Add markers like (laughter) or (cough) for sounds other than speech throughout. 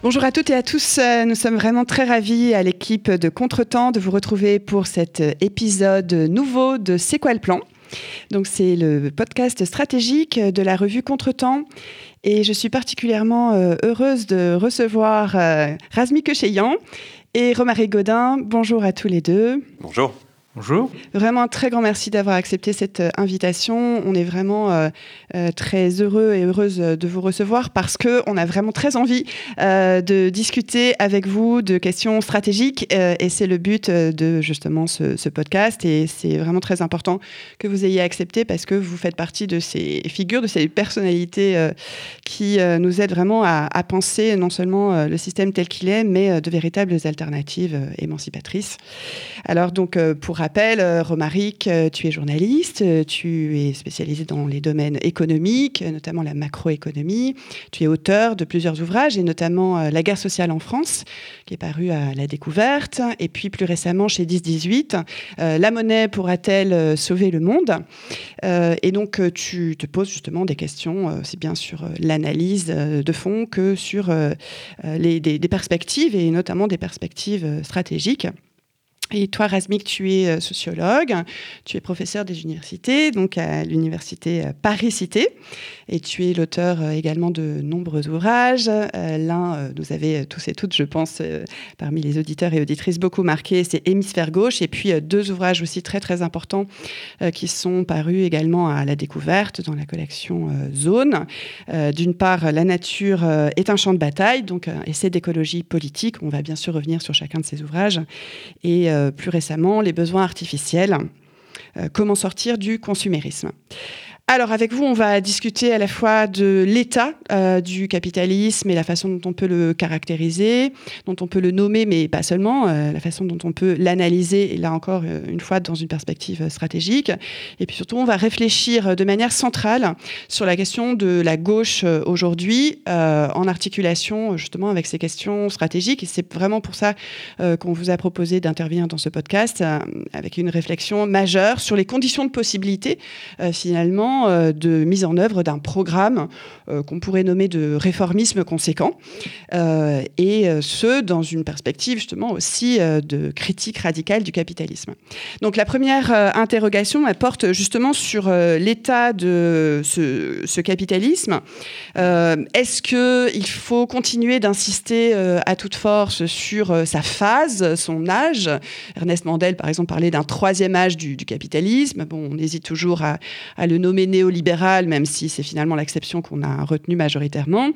Bonjour à toutes et à tous. Nous sommes vraiment très ravis à l'équipe de Contretemps de vous retrouver pour cet épisode nouveau de C'est quoi le plan? Donc c'est le podcast stratégique de la revue Contretemps. Et je suis particulièrement euh, heureuse de recevoir euh, Razmi Kecheyan et Romaric Godin. Bonjour à tous les deux. Bonjour. Bonjour. Vraiment un très grand merci d'avoir accepté cette euh, invitation. On est vraiment euh, euh, très heureux et heureuse de vous recevoir parce que on a vraiment très envie de discuter avec vous de questions stratégiques et c'est le but de justement ce, podcast et c'est vraiment très important que vous ayez accepté parce que vous faites partie de ces figures, de ces personnalités qui nous aident vraiment à, à, penser non seulement le système tel qu'il est, mais de véritables alternatives émancipatrices. Alors donc pour rappel, euh, Romaric, euh, tu es journaliste, euh, tu es spécialisé dans les domaines économiques, notamment la macroéconomie. Tu es auteur de plusieurs ouvrages, et notamment La guerre sociale en France, qui est paru à La Découverte, et puis plus récemment chez 1018, La monnaie pourra-t-elle sauver le monde? Et donc, tu te poses justement des questions, aussi bien sur l'analyse de fond que sur les, des perspectives, et notamment des perspectives stratégiques. Et toi, Razmik, tu es euh, sociologue, tu es professeur des universités, donc à l'université euh, Paris-Cité, et tu es l'auteur euh, également de nombreux ouvrages. L'un, nous avez tous et toutes, je pense, parmi les auditeurs et auditrices beaucoup marqué, c'est Hémisphère gauche, et puis deux ouvrages aussi très très importants qui sont parus également à la découverte dans la collection Zone. D'une part, La nature est un champ de bataille, donc essai d'écologie politique. On va bien sûr revenir sur chacun de ces ouvrages. Et plus récemment les besoins artificiels. Euh, comment sortir du consumérisme alors avec vous, on va discuter à la fois de l'état euh, du capitalisme et la façon dont on peut le caractériser, dont on peut le nommer, mais pas seulement, euh, la façon dont on peut l'analyser, et là encore euh, une fois dans une perspective stratégique. Et puis surtout, on va réfléchir de manière centrale sur la question de la gauche aujourd'hui, en articulation justement avec ces questions stratégiques. Et c'est vraiment pour ça qu'on vous a proposé d'intervenir dans ce podcast avec une réflexion majeure sur les conditions de possibilité finalement euh, de mise en œuvre d'un programme euh, qu'on pourrait nommer de réformisme conséquent, euh, et ce, dans une perspective justement aussi de critique radicale du capitalisme. Donc la première interrogation, elle porte justement sur l'état de ce, capitalisme. Est-ce qu'il faut continuer d'insister à toute force sur sa phase, son âge? Ernest Mandel, par exemple, parlait d'un troisième âge du, capitalisme. Bon, on hésite toujours à, à le nommer néolibéral, même si c'est finalement l'acception qu'on a retenue majoritairement.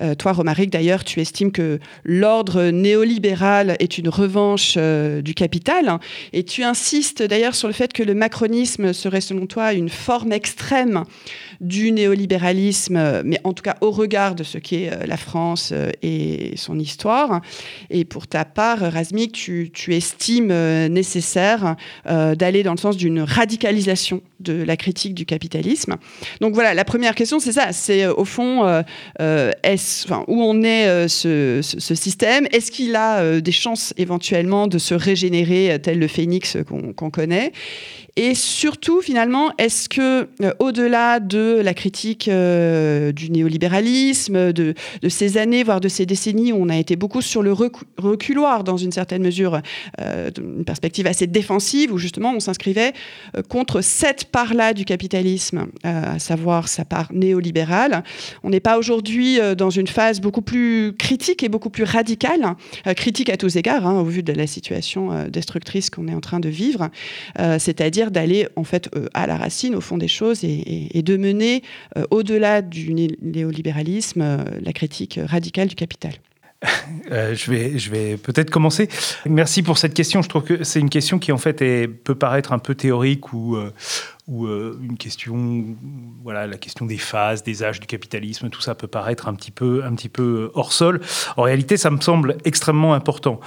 Euh, toi, Romaric, d'ailleurs, tu estimes que l'ordre néolibéral est une revanche euh, du capital, hein, et tu insistes d'ailleurs sur le fait que le macronisme serait, selon toi, une forme extrême du néolibéralisme, mais en tout cas au regard de ce qu'est euh, la France et son histoire. Et pour ta part, Razmik, tu estimes nécessaire d'aller dans le sens d'une radicalisation de la critique du capitalisme. Donc voilà, la première question, c'est ça, c'est euh, au fond, euh, euh, où en est ce, système? Est-ce qu'il a des chances éventuellement de se régénérer tel le phénix qu'on connaît? Et surtout, finalement, est-ce que, au-delà de la critique du néolibéralisme, de, ces années, voire de ces décennies où on a été beaucoup sur le reculoir dans une certaine mesure, une perspective assez défensive où justement on s'inscrivait contre cette part-là du capitalisme, à savoir sa part néolibérale. On n'est pas aujourd'hui dans une phase beaucoup plus critique et beaucoup plus radicale, critique à tous égards, hein, au vu de la situation destructrice qu'on est en train de vivre, c'est-à-dire d'aller en fait à la racine, au fond des choses, et, de mener au-delà du néolibéralisme la critique radicale du capital. (laughs) Euh, je vais, je vais peut-être commencer. Merci pour cette question. Je trouve que c'est une question qui en fait peut paraître un peu théorique ou, euh, ou euh, une question, voilà, la question des phases, des âges du capitalisme, tout ça peut paraître un petit peu, un petit peu hors sol. En réalité, ça me semble extrêmement important.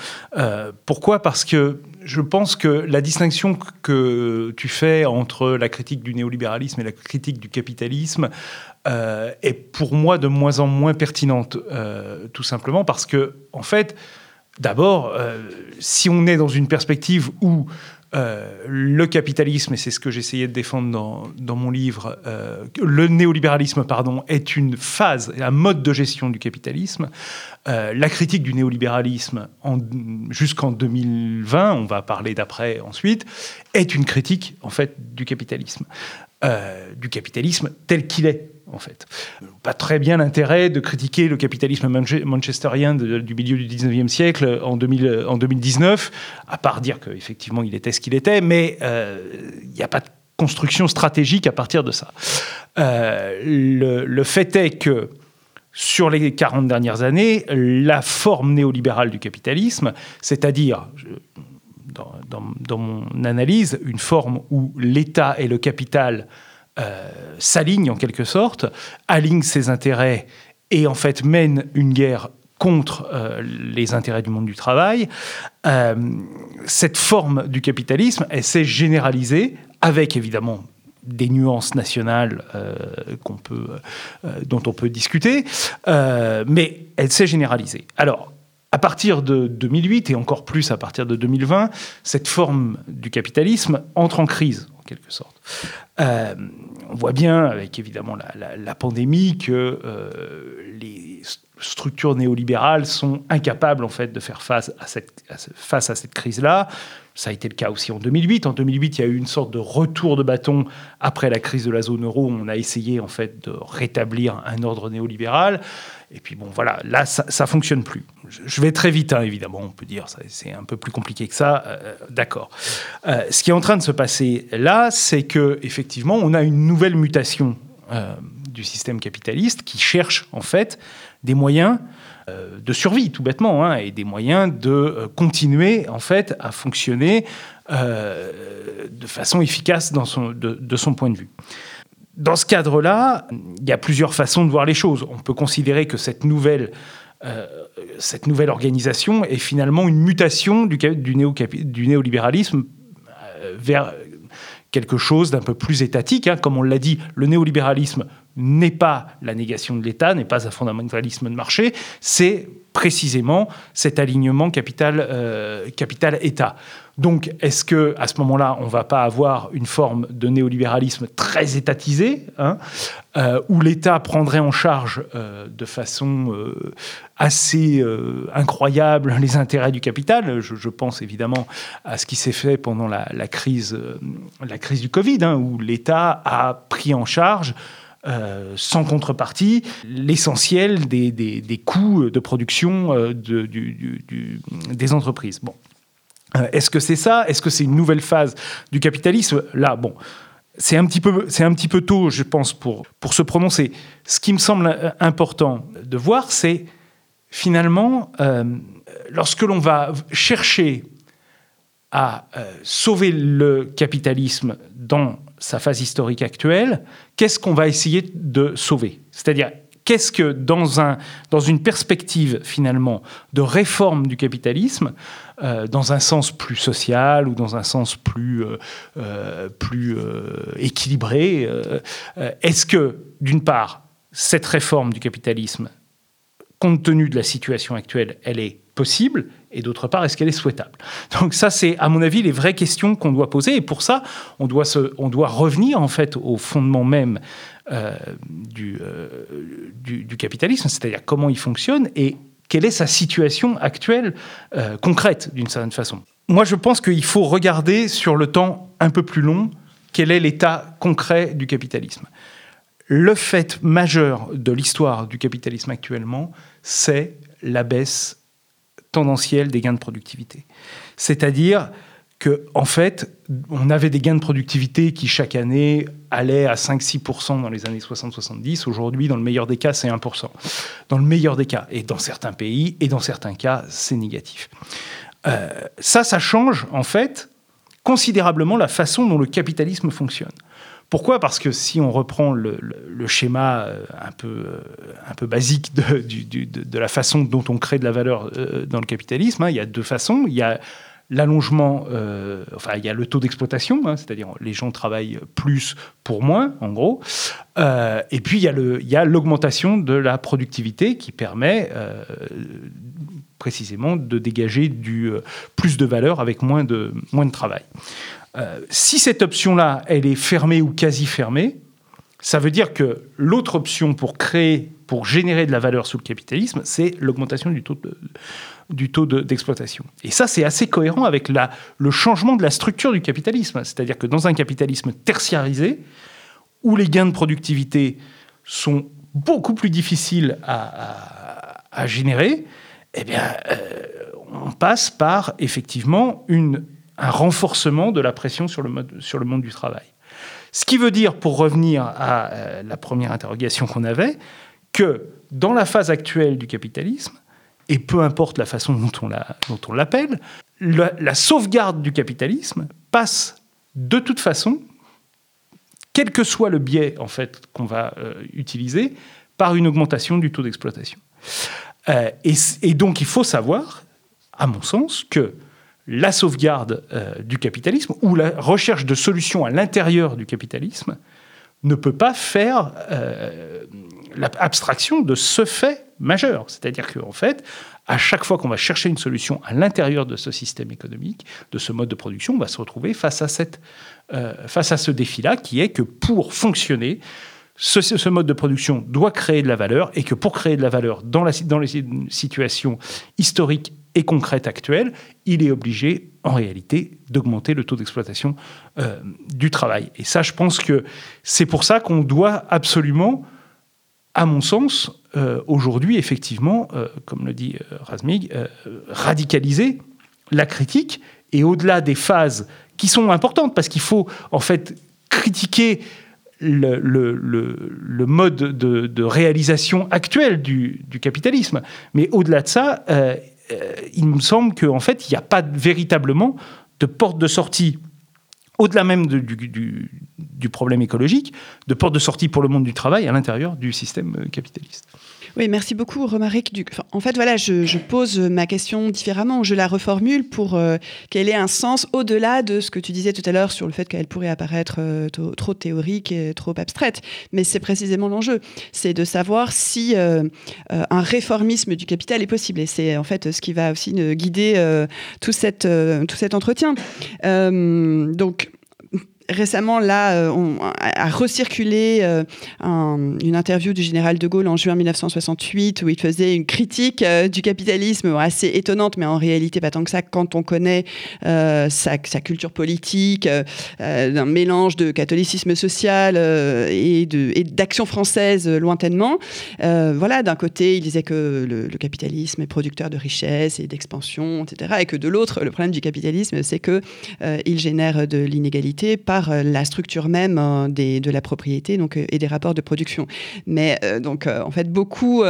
pourquoi? Parce que je pense que la distinction que tu fais entre la critique du néolibéralisme et la critique du capitalisme euh, est pour moi de moins en moins pertinente, euh, tout simplement parce que, en fait, d'abord, euh, si on est dans une perspective où le capitalisme, et c'est ce que j'essayais de défendre dans, mon livre, le néolibéralisme, est une phase, un mode de gestion du capitalisme. la critique du néolibéralisme jusqu'en 2020, on va parler d'après ensuite, est une critique en fait du capitalisme, du capitalisme tel qu'il est en fait. Pas très bien l'intérêt de critiquer le capitalisme manchesterien du milieu du 19e siècle en, 2019, à part dire qu'effectivement il était ce qu'il était, mais euh, il n'y a pas de construction stratégique à partir de ça. Euh, le, fait est que sur les 40 dernières années, la forme néolibérale du capitalisme, c'est-à-dire, dans, mon analyse, une forme où l'État et le capital euh, s'aligne en quelque sorte, aligne ses intérêts et en fait mène une guerre contre euh, les intérêts du monde du travail. Euh, cette forme du capitalisme, elle s'est généralisée avec évidemment des nuances nationales dont on peut discuter, mais elle s'est généralisée. Alors, à partir de 2008 et encore plus à partir de 2020, cette forme du capitalisme entre en crise, en quelque sorte. Euh, on voit bien, avec évidemment la, pandémie, que euh, les structures néolibérales sont incapables en fait de faire face à cette, face à cette crise-là. Ça a été le cas aussi en 2008. En 2008, il y a eu une sorte de retour de bâton après la crise de la zone euro. On a essayé en fait de rétablir un ordre néolibéral. Et puis bon, voilà, là, ça, ne fonctionne plus. Je vais très vite, hein, évidemment, on peut dire, c'est un peu plus compliqué que ça. Euh, d'accord. Euh, ce qui est en train de se passer là, c'est que effectivement, on a une nouvelle mutation euh, du système capitaliste qui cherche en fait des moyens de survie, tout bêtement, hein, et des moyens de continuer en fait à fonctionner de façon efficace de son point de vue. Dans ce cadre-là, il y a plusieurs façons de voir les choses. On peut considérer que cette nouvelle, euh, cette nouvelle organisation est finalement une mutation du, du, du néolibéralisme euh, vers quelque chose d'un peu plus étatique. Hein. Comme on l'a dit, le néolibéralisme n'est pas la négation de l'État, n'est pas un fondamentalisme de marché, c'est précisément cet alignement capital-État. Euh, capital donc, est-ce que à ce moment-là, on va pas avoir une forme de néolibéralisme très étatisé, hein, euh, où l'État prendrait en charge euh, de façon assez incroyable les intérêts du capital? Je, pense évidemment à ce qui s'est fait pendant la, crise, la du Covid, hein, où l'État a pris en charge sans contrepartie l'essentiel des, coûts de production des entreprises. Bon. Euh, est-ce que c'est ça? Est-ce que c'est une nouvelle phase du capitalisme? Là, bon, c'est un petit peu, un petit peu tôt, je pense, pour pour se prononcer. Ce qui me semble euh, important de voir, c'est finalement euh, lorsque l'on va chercher à sauver le capitalisme dans sa phase historique actuelle, qu'est-ce qu'on va essayer de sauver? C'est-à-dire qu'est-ce que dans, un, une perspective finalement de réforme du capitalisme, euh, dans un sens plus social ou dans un sens plus, euh, euh, plus équilibré, est-ce que d'une part, cette réforme du capitalisme, compte tenu de la situation actuelle, elle est possible et d'autre part, est-ce qu'elle est souhaitable? Donc ça, c'est à mon avis les vraies questions qu'on doit poser et pour ça, on doit, se, on doit revenir en fait au fondement même du, du, capitalisme, c'est-à-dire comment il fonctionne et quelle est sa situation actuelle concrète d'une certaine façon. Moi, je pense qu'il faut regarder sur le temps un peu plus long quel est l'état concret du capitalisme. Le fait majeur de l'histoire du capitalisme actuellement, c'est la baisse tendancielle des gains de productivité. C'est-à-dire que, en fait, on avait des gains de productivité qui, chaque année, allaient à 5-6% dans les années 60-70. Aujourd'hui, dans le meilleur des cas, c'est 1%. Dans le meilleur des cas. Et dans certains pays, et dans certains cas, c'est négatif. Euh, ça, ça change, en fait, considérablement la façon dont le capitalisme fonctionne. Pourquoi? Parce que si on reprend le, schéma euh, un peu, euh, un peu basique de, de, la façon dont on crée de la valeur euh, dans le capitalisme, hein, il y a deux façons. Il y a l'allongement, enfin il y a le taux d'exploitation, hein, c'est-à-dire les gens travaillent plus pour moins, en gros. et puis il y a l'augmentation de la productivité qui permet précisément de dégager du, plus de valeur avec moins de, moins de travail. Euh, si cette option-là, elle est fermée ou quasi fermée, ça veut dire que l'autre option pour créer, pour générer de la valeur sous le capitalisme, c'est l'augmentation du taux du taux d'exploitation. Et ça, c'est assez cohérent avec la, le changement de la structure du capitalisme. C'est-à-dire que dans un capitalisme tertiarisé, où les gains de productivité sont beaucoup plus difficiles à, générer, eh bien, euh, on passe par effectivement une un renforcement de la pression sur le, sur le monde du travail. Ce qui veut dire, pour revenir à euh, la première interrogation qu'on avait, que dans la phase actuelle du capitalisme, et peu importe la façon dont on l'appelle, la, sauvegarde du capitalisme passe de toute façon, quel que soit le biais en fait qu'on va euh, utiliser, par une augmentation du taux d'exploitation. Euh, et, donc il faut savoir, à mon sens, que la sauvegarde euh, du capitalisme ou la recherche de solutions à l'intérieur du capitalisme ne peut pas faire euh, l'abstraction de ce fait majeur. C'est-à-dire qu'en fait, à chaque fois qu'on va chercher une solution à l'intérieur de ce système économique, de ce mode de production, on va se retrouver face à, cette, euh, face à ce défi-là, qui est que pour fonctionner, ce, ce, mode de production doit créer de la valeur et que pour créer de la valeur dans, la, dans les situations historiques et concrète actuelle, il est obligé, en réalité, d'augmenter le taux d'exploitation euh, du travail. Et ça, je pense que c'est pour ça qu'on doit absolument, à mon sens, euh, aujourd'hui, effectivement, euh, comme le dit Razmig, radicaliser la critique et au-delà des phases qui sont importantes, parce qu'il faut, en fait, critiquer le, mode de, réalisation actuel du, capitalisme. Mais au-delà de ça, il me semble qu'en fait, il n'y a pas véritablement de porte de sortie au-delà même du, du, problème écologique, de porte de sortie pour le monde du travail à l'intérieur du système euh, capitaliste. Oui, merci beaucoup, Romaric. En fait, voilà, je, pose ma question différemment, je la reformule pour euh, qu'elle ait un sens au-delà de ce que tu disais tout à l'heure sur le fait qu'elle pourrait apparaître euh, trop théorique et trop abstraite. Mais c'est précisément l'enjeu, c'est de savoir si euh, un réformisme du capital est possible. Et c'est en fait ce qui va aussi guider tout, cette, tout cet entretien. donc, récemment, là, euh, on a recirculé euh, une interview du général de Gaulle en juin 1968 où il faisait une critique euh, du capitalisme assez étonnante, mais en réalité pas tant que ça quand on connaît sa, culture politique, d'un mélange de catholicisme social et d'action française lointainement. voilà, d'un côté, il disait que le, capitalisme est producteur de richesse et d'expansion, etc., et que de l'autre, le problème du capitalisme, c'est que il génère de l'inégalité par euh, la structure même euh, des, de la propriété donc, euh, et des rapports de production. Mais donc, en fait, beaucoup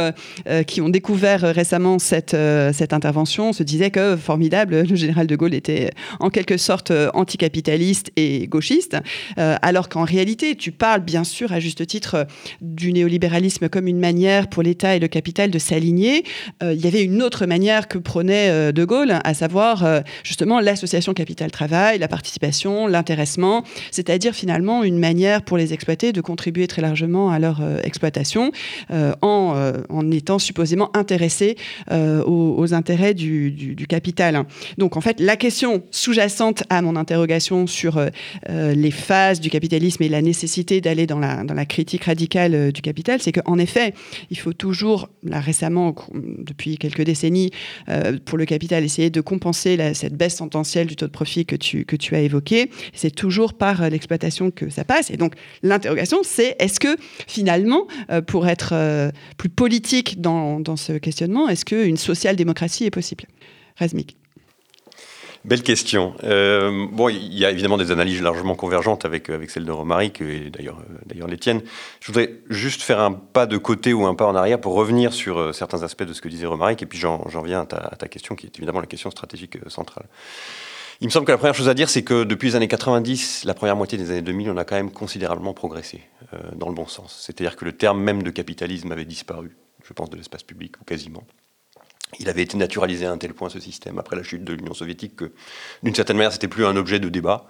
qui ont découvert récemment cette, cette intervention se disaient que, formidable, le général de Gaulle était en quelque sorte anticapitaliste et gauchiste, alors qu'en réalité, tu parles bien sûr à juste titre du néolibéralisme comme une manière pour l'État et le capital de s'aligner. il y avait une autre manière que prenait de Gaulle, à savoir justement l'association capital-travail, la participation, l'intéressement, c'est-à-dire finalement une manière pour les exploités de contribuer très largement à leur exploitation en, en, étant supposément intéressés aux, intérêts du, capital. Donc en fait, la question sous-jacente à mon interrogation sur les phases du capitalisme et la nécessité d'aller dans la, dans la critique radicale du capital, c'est qu'en effet, il faut toujours, là récemment, depuis quelques décennies, euh, pour le capital, essayer de compenser cette baisse tendancielle du taux de profit que tu, que tu as évoqué. C'est toujours euh, l'exploitation que ça passe. Et donc, l'interrogation, c'est est-ce que finalement, euh, pour être plus politique dans, ce questionnement, est-ce qu'une social-démocratie est possible? Razmik. Belle question. Euh, bon, il y a évidemment des analyses largement convergentes avec, avec celle de Romaric et d'ailleurs, euh, d'ailleurs les tiennes. Je voudrais juste faire un pas de côté ou un pas en arrière pour revenir sur euh, certains aspects de ce que disait Romaric et puis j'en, viens à ta, question qui est évidemment la question stratégique centrale. Il me semble que la première chose à dire, c'est que depuis les années 90, la première moitié des années 2000, on a quand même considérablement progressé dans le bon sens. C'est-à-dire que le terme même de capitalisme avait disparu, je pense, de l'espace public, ou quasiment il avait été naturalisé à un tel point ce système après la chute de l'Union soviétique que d'une certaine manière c'était plus un objet de débat.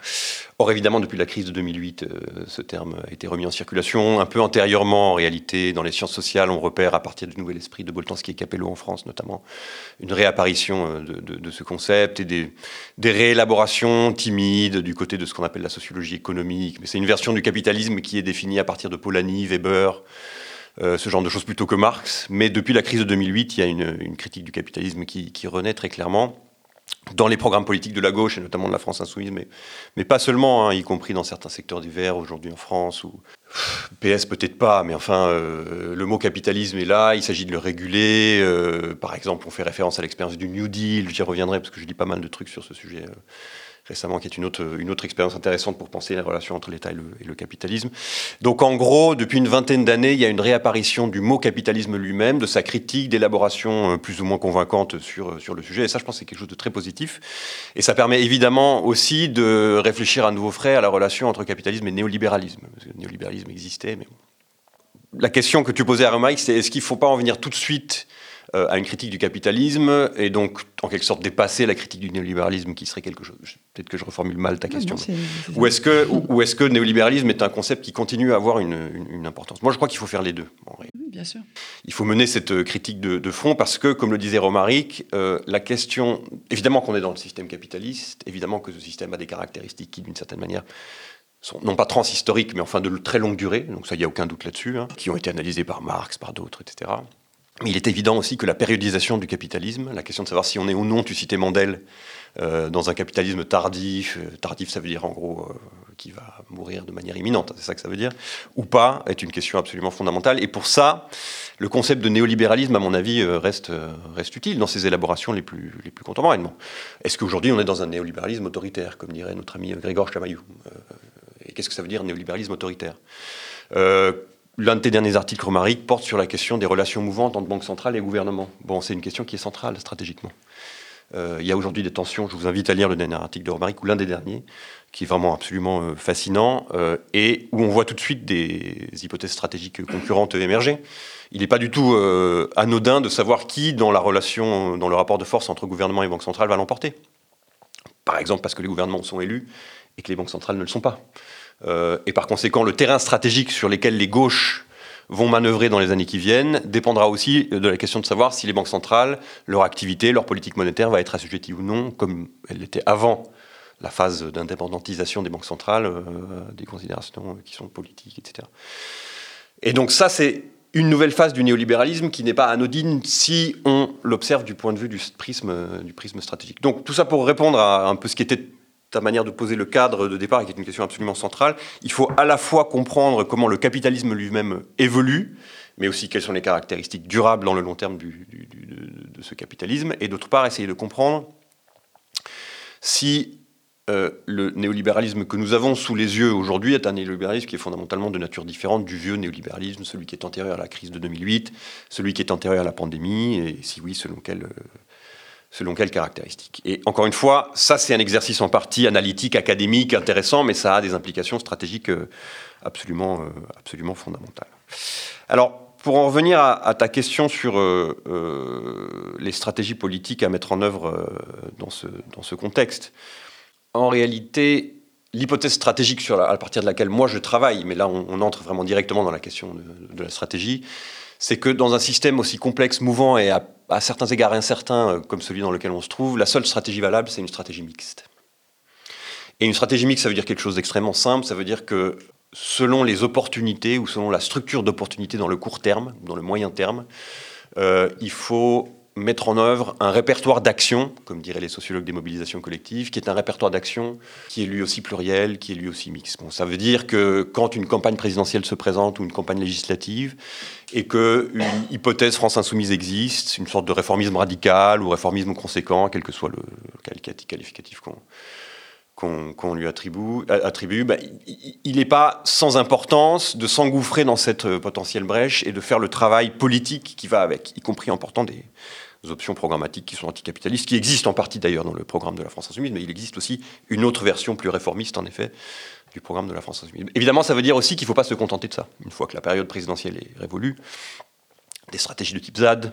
Or évidemment depuis la crise de 2008 euh, ce terme a été remis en circulation un peu antérieurement en réalité dans les sciences sociales on repère à partir du nouvel esprit de Boltanski et Capello en France notamment une réapparition euh, de, ce concept et des, des, réélaborations timides du côté de ce qu'on appelle la sociologie économique mais c'est une version du capitalisme qui est définie à partir de Polanyi, Weber euh, ce genre de choses plutôt que Marx. Mais depuis la crise de 2008, il y a une, critique du capitalisme qui, renaît très clairement dans les programmes politiques de la gauche, et notamment de la France insoumise, mais, mais pas seulement, hein, y compris dans certains secteurs du Verts aujourd'hui en France, ou PS peut-être pas, mais enfin, euh, le mot capitalisme est là, il s'agit de le réguler. Euh, par exemple, on fait référence à l'expérience du New Deal, j'y reviendrai parce que je lis pas mal de trucs sur ce sujet récemment, qui est une autre, expérience intéressante pour penser la relation entre l'État et, le, capitalisme. Donc en gros, depuis une vingtaine d'années, il y a une réapparition du mot capitalisme lui-même, de sa critique, d'élaboration euh, plus ou moins convaincante sur, euh, sur le sujet. Et ça, je pense, c'est quelque chose de très positif. Et ça permet évidemment aussi de réfléchir à nouveau frais à la relation entre capitalisme et néolibéralisme. Parce que le néolibéralisme existait, mais La question que tu posais à Mike, c'est est-ce qu'il ne faut pas en venir tout de suite euh, à une critique du capitalisme et donc en quelque sorte dépasser la critique du néolibéralisme qui serait quelque chose. Peut-être que je reformule mal ta question. ou est-ce que, ou, est-ce que le néolibéralisme est un concept qui continue à avoir une, importance? Moi, je crois qu'il faut faire les deux. Oui, bien sûr. Il faut mener cette euh, critique de, fond parce que, comme le disait Romaric, euh, la question, évidemment qu'on est dans le système capitaliste, évidemment que ce système a des caractéristiques qui, d'une certaine manière, sont non pas transhistoriques, mais enfin de très longue durée, donc ça, il n'y a aucun doute là-dessus, hein, qui ont été analysées par Marx, par d'autres, etc. Mais il est évident aussi que la périodisation du capitalisme, la question de savoir si on est ou non, tu citais Mandel, euh, dans un capitalisme tardif, euh, tardif ça veut dire en gros euh, qui va mourir de manière imminente, c'est ça que ça veut dire, ou pas, est une question absolument fondamentale. Et pour ça, le concept de néolibéralisme, à mon avis, reste, reste utile dans ses élaborations les plus, les plus contemporaines. Est-ce qu'aujourd'hui on est dans un néolibéralisme autoritaire, comme dirait notre ami Grégor Chamaillou Et qu'est-ce que ça veut dire néolibéralisme autoritaire? L'un de tes derniers articles, Romaric, porte sur la question des relations mouvantes entre banque centrale et gouvernement. Bon, c'est une question qui est centrale stratégiquement. Euh, il y a aujourd'hui des tensions, je vous invite à lire le dernier article de Romaric, ou l'un des derniers, qui est vraiment absolument euh, fascinant, euh, et où on voit tout de suite des hypothèses stratégiques concurrentes émerger. Il n'est pas du tout anodin de savoir qui, dans la relation, dans le rapport de force entre gouvernement et banque centrale, va l'emporter. Par exemple parce que les gouvernements sont élus et que les banques centrales ne le sont pas. Euh, et par conséquent, le terrain stratégique sur lequel les gauches vont manœuvrer dans les années qui viennent dépendra aussi de la question de savoir si les banques centrales, leur activité, leur politique monétaire va être assujettie ou non, comme elle l'était avant la phase d'indépendantisation des banques centrales, euh, des considérations qui sont politiques, etc. Et donc ça, c'est une nouvelle phase du néolibéralisme qui n'est pas anodine si on l'observe du point de vue du prisme, du prisme stratégique. Donc tout ça pour répondre à un peu ce qui était ta manière de poser le cadre de départ, qui est une question absolument centrale. Il faut à la fois comprendre comment le capitalisme lui-même évolue, mais aussi quelles sont les caractéristiques durables dans le long terme de, ce capitalisme, et d'autre part essayer de comprendre si euh, le néolibéralisme que nous avons sous les yeux aujourd'hui est un néolibéralisme qui est fondamentalement de nature différente du vieux néolibéralisme, celui qui est antérieur à la crise de 2008, celui qui est antérieur à la pandémie, et si oui, selon quel selon quelles caractéristiques. Et encore une fois, ça c'est un exercice en partie analytique, académique, intéressant, mais ça a des implications stratégiques euh, absolument, euh, absolument fondamentales. Alors, pour en revenir à, ta question sur euh, les stratégies politiques à mettre en œuvre dans, ce, dans ce contexte, en réalité, l'hypothèse stratégique à partir de laquelle moi je travaille, mais là on, entre vraiment directement dans la question de, la stratégie, c'est que dans un système aussi complexe, mouvant et à, à, certains égards incertain euh, comme celui dans lequel on se trouve, la seule stratégie valable, c'est une stratégie mixte. Et une stratégie mixte, ça veut dire quelque chose d'extrêmement simple, ça veut dire que selon les opportunités ou selon la structure d'opportunités dans le court terme, dans le moyen terme, euh, il faut mettre en œuvre un répertoire d'actions, comme diraient les sociologues des mobilisations collectives, qui est un répertoire d'actions qui est lui aussi pluriel, qui est lui aussi mixte. Bon, ça veut dire que quand une campagne présidentielle se présente ou une campagne législative, et qu'une hypothèse France Insoumise existe, une sorte de réformisme radical ou réformisme conséquent, quel que soit le qualificatif qu'on qu'on lui attribue, attribue bah, il n'est pas sans importance de s'engouffrer dans cette euh, potentielle brèche et de faire le travail politique qui va avec, y compris en portant des options programmatiques qui sont anticapitalistes, qui existent en partie d'ailleurs dans le programme de la France Insoumise, mais il existe aussi une autre version plus réformiste, en effet, du programme de la France Insoumise. Évidemment, ça veut dire aussi qu'il ne faut pas se contenter de ça. Une fois que la période présidentielle est révolue, des stratégies de type ZAD,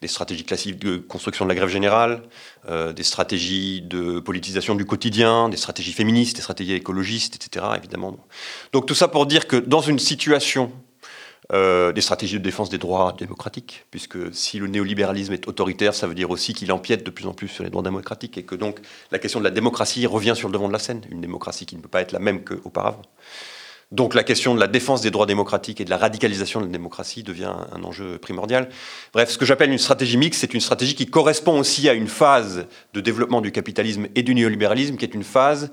des stratégies classiques de construction de la grève générale, euh, des stratégies de politisation du quotidien, des stratégies féministes, des stratégies écologistes, etc. Donc tout ça pour dire que dans une situation euh, des stratégies de défense des droits démocratiques, puisque si le néolibéralisme est autoritaire, ça veut dire aussi qu'il empiète de plus en plus sur les droits démocratiques, et que donc la question de la démocratie revient sur le devant de la scène, une démocratie qui ne peut pas être la même qu'auparavant. Donc la question de la défense des droits démocratiques et de la radicalisation de la démocratie devient un enjeu primordial. Bref, ce que j'appelle une stratégie mixte, c'est une stratégie qui correspond aussi à une phase de développement du capitalisme et du néolibéralisme, qui est une phase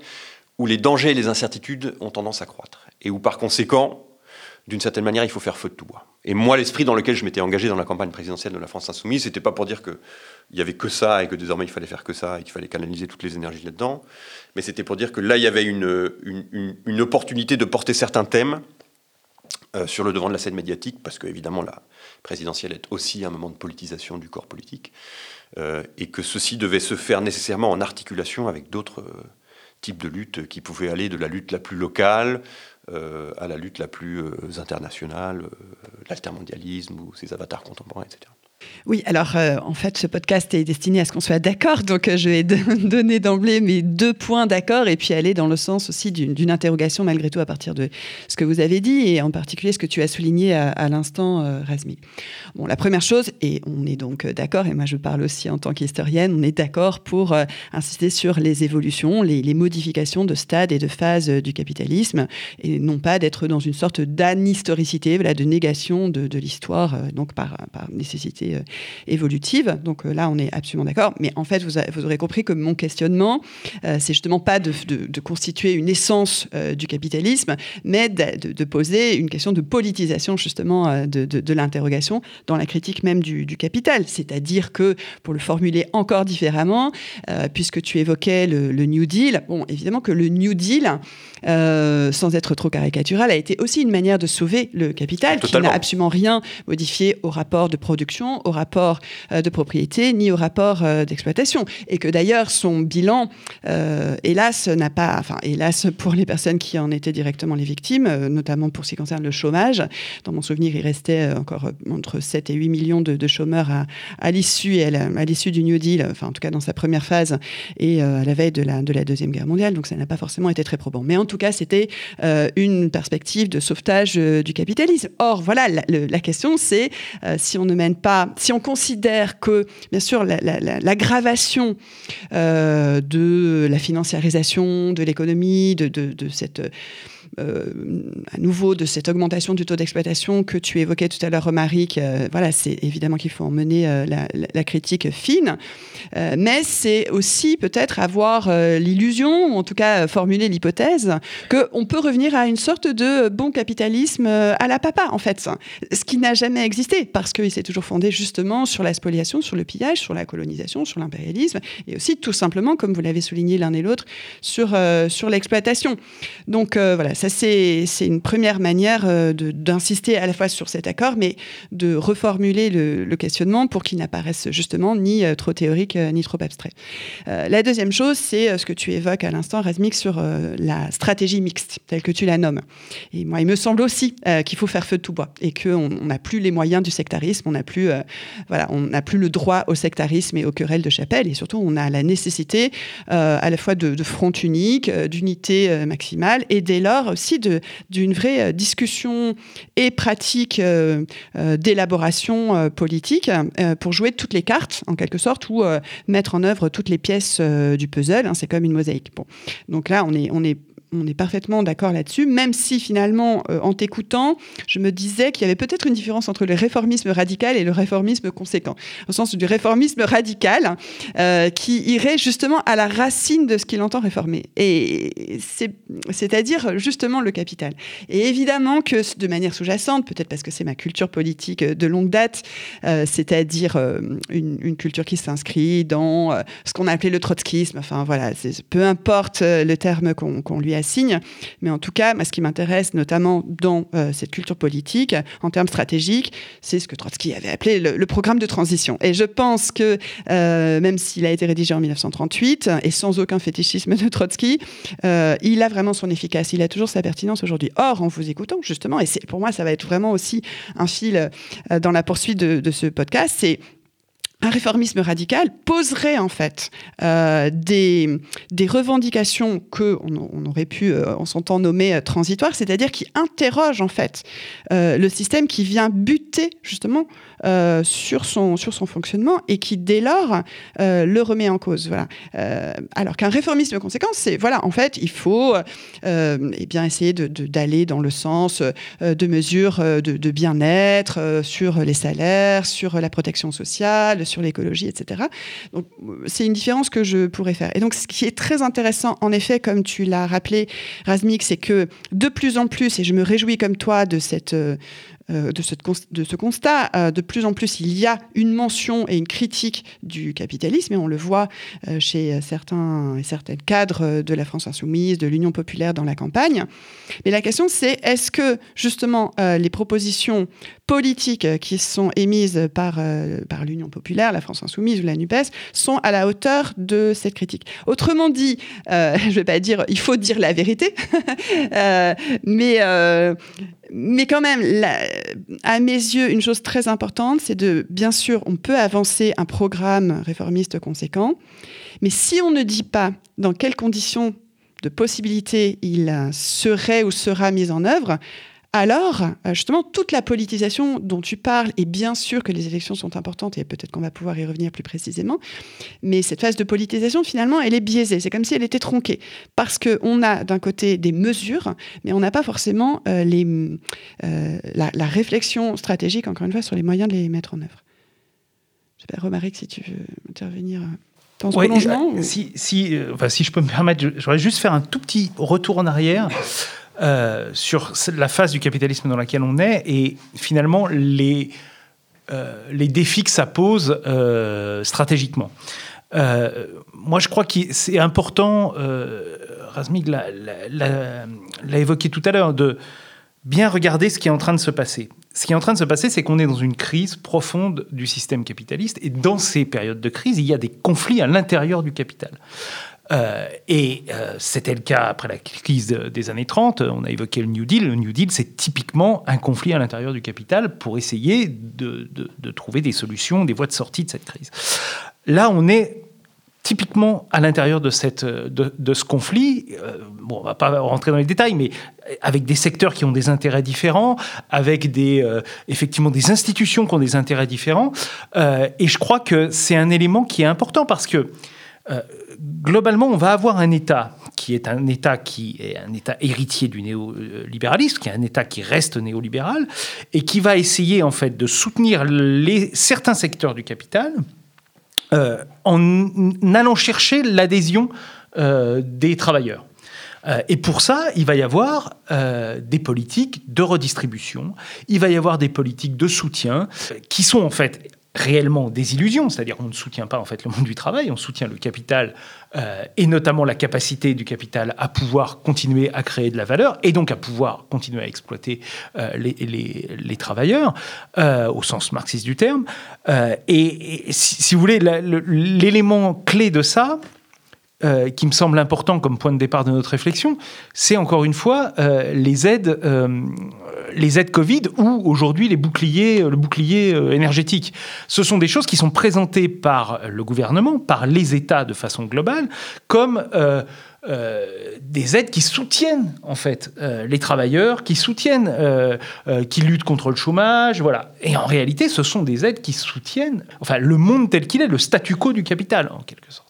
où les dangers et les incertitudes ont tendance à croître, et où par conséquent, d'une certaine manière, il faut faire feu de tout bois. Et moi, l'esprit dans lequel je m'étais engagé dans la campagne présidentielle de la France Insoumise, c'était pas pour dire qu'il y avait que ça et que désormais il fallait faire que ça et qu'il fallait canaliser toutes les énergies là-dedans mais c'était pour dire que là, il y avait une, une, opportunité de porter certains thèmes euh, sur le devant de la scène médiatique, parce qu'évidemment, la présidentielle est aussi un moment de politisation du corps politique, euh, et que ceci devait se faire nécessairement en articulation avec d'autres euh, types de luttes qui pouvaient aller de la lutte la plus locale à la lutte la plus internationale, l'altermondialisme ou ses avatars contemporains, etc. Oui, alors euh, en fait, ce podcast est destiné à ce qu'on soit d'accord. Donc, euh, je vais (laughs) donner d'emblée mes deux points d'accord et puis aller dans le sens aussi d'une interrogation, malgré tout, à partir de ce que vous avez dit et en particulier ce que tu as souligné à, l'instant, euh, Razmi. Bon, la première chose, et on est donc d'accord, et moi je parle aussi en tant qu'historienne, on est d'accord pour insister sur les évolutions, les, modifications de stade et de phase du capitalisme et non pas d'être dans une sorte d'anhistoricité, voilà, de négation de, l'histoire, donc par nécessité euh, évolutive. Donc euh, là, on est absolument d'accord. Mais en fait, vous, vous, aurez compris que mon questionnement, euh, c'est justement pas de, constituer une essence du capitalisme, mais de, poser une question de politisation justement de, l'interrogation dans la critique même du, capital. C'est-à-dire que, pour le formuler encore différemment, puisque tu évoquais le, New Deal, bon, évidemment que le New Deal, sans être trop caricatural, a été aussi une manière de sauver le capital, qui n'a absolument rien modifié au rapport de production, au rapport euh, de propriété ni au rapport euh, d'exploitation. Et que d'ailleurs, son bilan, euh, hélas, n'a pas, enfin, hélas, pour les personnes qui en étaient directement les victimes, notamment pour ce qui concerne le chômage. Dans mon souvenir, il restait encore entre 7 et 8 millions de, chômeurs à, à l'issue à l'issue du New Deal, enfin, en tout cas dans sa première phase et à la veille de la, de la Deuxième Guerre mondiale. Donc, ça n'a pas forcément été très probant. Mais en tout cas, c'était une perspective de sauvetage du capitalisme. Or, voilà, la, la question, c'est si on ne mène pas si on considère que, bien sûr, l'aggravation euh, de la financiarisation de l'économie, de, cette à nouveau de cette augmentation du taux d'exploitation que tu évoquais tout à l'heure, Romaric, euh, voilà, c'est évidemment qu'il faut en mener euh, la, critique fine, mais c'est aussi peut-être avoir l'illusion, ou en tout cas formuler l'hypothèse, qu'on peut revenir à une sorte de bon capitalisme à la papa, en fait, ce qui n'a jamais existé, parce qu'il s'est toujours fondé justement sur la spoliation, sur le pillage, sur la colonisation, sur l'impérialisme, et aussi tout simplement, comme vous l'avez souligné l'un et l'autre, sur, sur l'exploitation. Donc voilà, ça c'est une première manière d'insister à la fois sur cet accord, mais de reformuler le, questionnement pour qu'il n'apparaisse justement ni trop théorique ni trop abstrait. la deuxième chose, c'est ce que tu évoques à l'instant, Razmik, sur la stratégie mixte, telle que tu la nommes. Et moi, il me semble aussi qu'il faut faire feu de tout bois et qu'on n'a plus les moyens du sectarisme, on n'a plus, voilà, plus le droit au sectarisme et aux querelles de chapelle, et surtout on a la nécessité à la fois de front unique, d'unité maximale, et dès lors aussi d'une vraie discussion et pratique d'élaboration politique pour jouer toutes les cartes, en quelque sorte, ou mettre en œuvre toutes les pièces du puzzle. Hein, c'est comme une mosaïque. Bon. Donc là, on est on est parfaitement d'accord là-dessus, même si finalement, euh, en t'écoutant, je me disais qu'il y avait peut-être une différence entre le réformisme radical et le réformisme conséquent. Au sens du réformisme radical, euh, qui irait justement à la racine de ce qu'il entend réformer. Et c'est-à-dire justement le capital. Et évidemment que de manière sous-jacente, peut-être parce que c'est ma culture politique de longue date, euh, c'est-à-dire une, culture qui s'inscrit dans ce qu'on a appelé le trotskisme, enfin voilà, peu importe le terme qu'on lui a signe. Mais en tout cas, ce qui m'intéresse notamment dans euh, cette culture politique, en termes stratégiques, c'est ce que Trotsky avait appelé le, programme de transition. Et je pense que euh, même s'il a été rédigé en 1938 et sans aucun fétichisme de Trotsky, euh, il a vraiment son efficace. Il a toujours sa pertinence aujourd'hui. Or, en vous écoutant, justement, et pour moi, ça va être vraiment aussi un fil dans la poursuite de ce podcast, c'est un réformisme radical poserait en fait euh, des, revendications que on, aurait pu euh, en son temps nommer euh, transitoires, c'est-à-dire qui interrogent en fait le système qui vient buter justement sur son sur son fonctionnement et qui dès lors le remet en cause. Voilà. alors qu'un réformisme conséquent, c'est voilà en fait il faut eh bien essayer d'aller dans le sens de mesures de, de bien-être sur les salaires, sur la protection sociale sur l'écologie, etc. Donc, c'est une différence que je pourrais faire. Et donc, ce qui est très intéressant, en effet, comme tu l'as rappelé, Razmik, c'est que de plus en plus, et je me réjouis comme toi de cette euh, euh, de, ce constat. Euh, de plus en plus, il y a une mention et une critique du capitalisme, et on le voit euh, chez certains et certaines cadres de la France insoumise, de l'Union populaire dans la campagne. Mais la question, c'est est-ce que justement les propositions politiques qui sont émises par l'Union populaire, la France insoumise ou la NUPES, sont à la hauteur de cette critique? Autrement dit, (laughs) je ne vais pas dire il faut dire la vérité, (laughs) mais mais quand même, à mes yeux, une chose très importante, c'est de, bien sûr, on peut avancer un programme réformiste conséquent, mais si on ne dit pas dans quelles conditions de possibilité il serait ou sera mis en œuvre, alors, euh, justement, toute la politisation dont tu parles, et bien sûr que les élections sont importantes, et peut-être qu'on va pouvoir y revenir plus précisément, mais cette phase de politisation, finalement, elle est biaisée. C'est comme si elle était tronquée. Parce qu'on a d'un côté des mesures, mais on n'a pas forcément euh, les, euh, la, réflexion stratégique, encore une fois, sur les moyens de les mettre en œuvre. Je sais pas, Romaric, si tu veux intervenir. Dans ce prolongement, si, si, enfin, si je peux me permettre, je voudrais juste faire un tout petit retour en arrière. Euh, sur la phase du capitalisme dans laquelle on est et finalement les, euh, les défis que ça pose euh, stratégiquement. moi, je crois que c'est important, Razmig l'a évoqué tout à l'heure, de bien regarder ce qui est en train de se passer. Ce qui est en train de se passer, c'est qu'on est dans une crise profonde du système capitaliste, et dans ces périodes de crise, il y a des conflits à l'intérieur du capital. Euh, et euh, c'était le cas après la crise des années 30. On a évoqué le New Deal. Le New Deal, c'est typiquement un conflit à l'intérieur du capital pour essayer de, trouver des solutions, des voies de sortie de cette crise. Là, on est typiquement à l'intérieur de, ce conflit. Euh, on va pas rentrer dans les détails, mais avec des secteurs qui ont des intérêts différents, avec effectivement des institutions qui ont des intérêts différents. et je crois que c'est un élément qui est important parce que globalement, on va avoir un État qui est un État qui est un État héritier du néolibéralisme, qui est un État qui reste néolibéral et qui va essayer en fait de soutenir certains secteurs du capital euh, en allant chercher l'adhésion euh, des travailleurs. Euh, et pour ça, il va y avoir des politiques de redistribution, il va y avoir des politiques de soutien qui sont en fait réellement des illusions, c'est-à-dire on ne soutient pas en fait le monde du travail, on soutient le capital euh, et notamment la capacité du capital à pouvoir continuer à créer de la valeur et donc à pouvoir continuer à exploiter euh, les, travailleurs euh, au sens marxiste du terme. et, si, vous voulez, l'élément clé de ça, euh, qui me semble important comme point de départ de notre réflexion, c'est encore une fois euh, les aides, euh, les aides Covid ou aujourd'hui les boucliers, le bouclier énergétique. Ce sont des choses qui sont présentées par le gouvernement, par les États de façon globale, comme des aides qui soutiennent en fait les travailleurs, qui soutiennent, qui luttent contre le chômage, voilà. Et en réalité, ce sont des aides qui soutiennent, enfin, le monde tel qu'il est, le statu quo du capital en quelque sorte.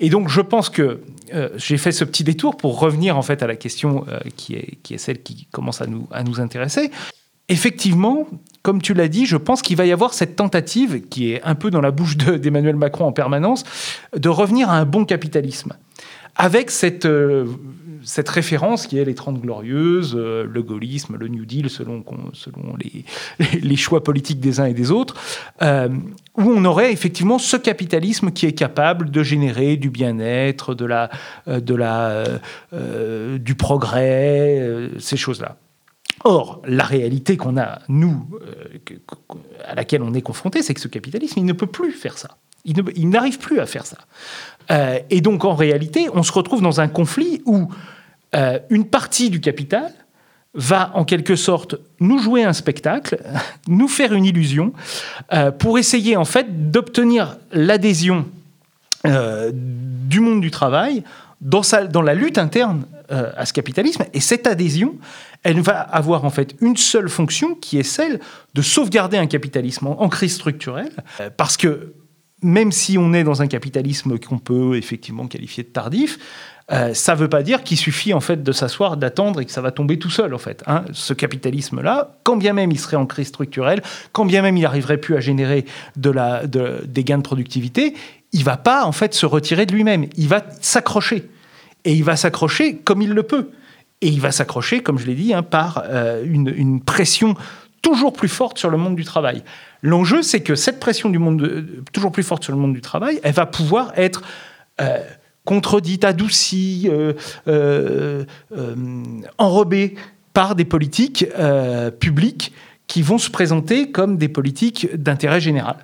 Et donc, je pense que euh, j'ai fait ce petit détour pour revenir en fait à la question euh, qui, est, qui est celle qui commence à nous, à nous intéresser. Effectivement, comme tu l'as dit, je pense qu'il va y avoir cette tentative, qui est un peu dans la bouche d'Emmanuel Macron en permanence, de revenir à un bon capitalisme. Avec cette, euh, cette référence qui est les Trente Glorieuses, euh, le gaullisme, le New Deal, selon, selon (laughs) les, choix politiques des uns et des autres, euh, où on aurait effectivement ce capitalisme qui est capable de générer du bien-être, de la, euh, de la, du progrès, ces choses-là. Or, la réalité qu'on a, nous, à laquelle on est confronté, c'est que ce capitalisme, il ne peut plus faire ça. Il n'arrive plus à faire ça. et donc, en réalité, on se retrouve dans un conflit où euh, une partie du capital va en quelque sorte nous jouer un spectacle, (laughs) nous faire une illusion, euh, pour essayer en fait d'obtenir l'adhésion euh, du monde du travail dans, la lutte interne à ce capitalisme. Et cette adhésion, elle va avoir en fait une seule fonction qui est celle de sauvegarder un capitalisme en crise structurelle, parce que même si on est dans un capitalisme qu'on peut effectivement qualifier de tardif, euh, ça ne veut pas dire qu'il suffit en fait de s'asseoir, d'attendre et que ça va tomber tout seul en fait. Hein. Ce capitalisme-là, quand bien même il serait en crise structurelle, quand bien même il n'arriverait plus à générer des gains de productivité, il va pas en fait se retirer de lui-même. Il va s'accrocher et il va s'accrocher comme il le peut. Et il va s'accrocher, comme je l'ai dit, hein, par euh, une, pression toujours plus forte sur le monde du travail. L'enjeu, c'est que cette pression du monde toujours plus forte sur le monde du travail, elle va pouvoir être euh, contredite, adoucie, euh, euh, euh, enrobée par des politiques publiques qui vont se présenter comme des politiques d'intérêt général.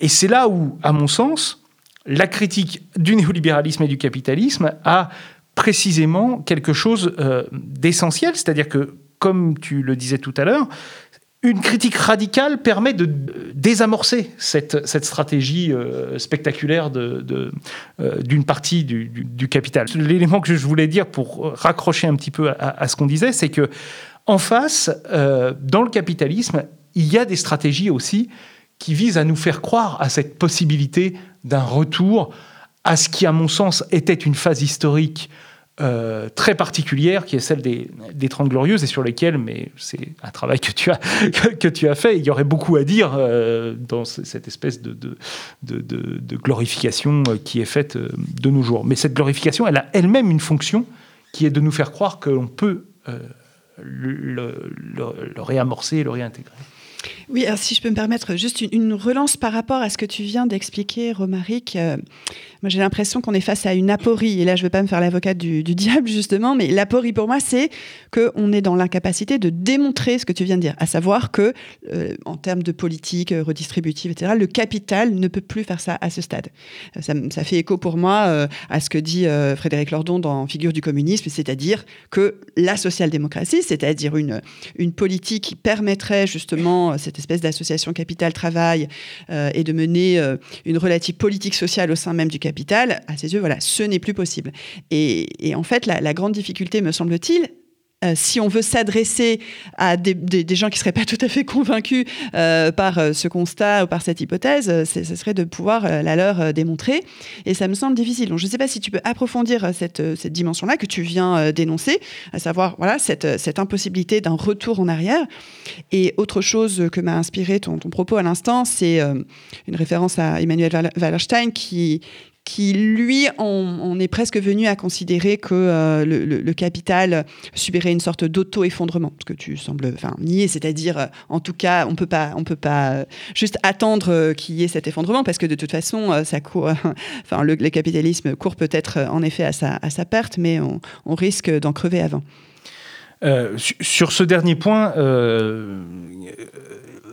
et c'est là où, à mon sens, la critique du néolibéralisme et du capitalisme a précisément quelque chose d'essentiel, c'est-à-dire que, comme tu le disais tout à l'heure, une critique radicale permet de désamorcer cette, stratégie euh, spectaculaire euh, d'une partie du, du, capital. L'élément que je voulais dire pour raccrocher un petit peu à, ce qu'on disait, c'est que en face, euh, dans le capitalisme, il y a des stratégies aussi qui visent à nous faire croire à cette possibilité d'un retour à ce qui, à mon sens, était une phase historique euh, très particulière qui est celle des, des 30 Glorieuses et sur lesquelles, mais c'est un travail que tu as, (laughs) que, tu as fait, il y aurait beaucoup à dire euh, dans cette espèce de, de, de, glorification euh, qui est faite de nos jours. Mais cette glorification, elle a elle-même une fonction qui est de nous faire croire qu'on peut le, le, réamorcer le réintégrer. Oui, alors si je peux me permettre juste une, relance par rapport à ce que tu viens d'expliquer, Romaric. Moi, j'ai l'impression qu'on est face à une aporie. Et là, je ne veux pas me faire l'avocat du, (laughs) diable, justement, mais l'aporie, pour moi, c'est qu'on est dans l'incapacité de démontrer ce que tu viens de dire, à savoir que, euh, en termes de politique euh, redistributive, etc., le capital ne peut plus faire ça à ce stade. Euh, ça, fait écho pour moi à ce que dit Frédéric Lordon dans Figure du communisme, c'est-à-dire que la social-démocratie, c'est-à-dire une, une politique qui permettrait justement cette espèce d'association capital-travail et de mener une relative politique sociale au sein même du capital, à ses yeux, voilà, ce n'est plus possible. Et, en fait, la, grande difficulté, me semble-t-il, euh, si on veut s'adresser à des, gens qui ne seraient pas tout à fait convaincus euh, par euh, ce constat ou par cette hypothèse, ce serait de pouvoir la leur démontrer. Et ça me semble difficile. Donc je ne sais pas si tu peux approfondir cette, dimension-là que tu viens d'énoncer, à savoir voilà, cette, impossibilité d'un retour en arrière. Et autre chose que m'a inspiré ton, ton propos à l'instant, c'est une référence à Emmanuel Wallerstein qui, qui lui, on, est presque venu à considérer que le, capital subirait une sorte d'auto-effondrement, ce que tu sembles nier, c'est-à-dire, en tout cas, on peut pas, on peut pas juste attendre qu'il y ait cet effondrement, parce que de toute façon, ça court, (laughs) enfin, le, capitalisme court peut-être en effet à sa, perte, mais on, risque d'en crever avant. Euh, sur ce dernier point, euh,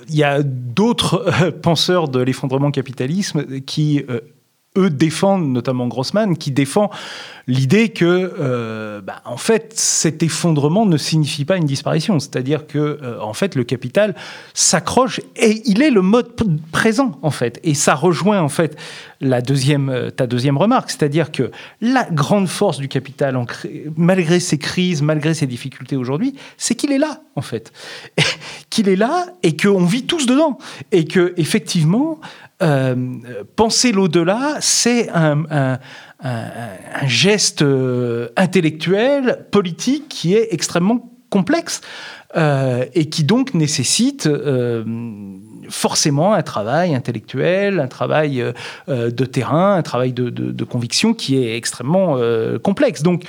il y a d'autres euh, penseurs de l'effondrement capitalisme qui eux défendent, notamment Grossman, qui défend l'idée que, euh, bah, en fait, cet effondrement ne signifie pas une disparition. C'est-à-dire que, euh, en fait, le capital s'accroche et il est le mode présent, en fait. Et ça rejoint, en fait, la deuxième, euh, ta deuxième remarque. C'est-à-dire que la grande force du capital, malgré ses crises, malgré ses difficultés aujourd'hui, c'est qu'il est là, en fait. (laughs) qu'il est là et qu'on vit tous dedans. Et que, effectivement, euh, penser l'au-delà, c'est un, geste euh, intellectuel, politique qui est extrêmement complexe euh, et qui donc nécessite forcément un travail intellectuel, un travail de terrain, un travail de, conviction qui est extrêmement complexe. Donc,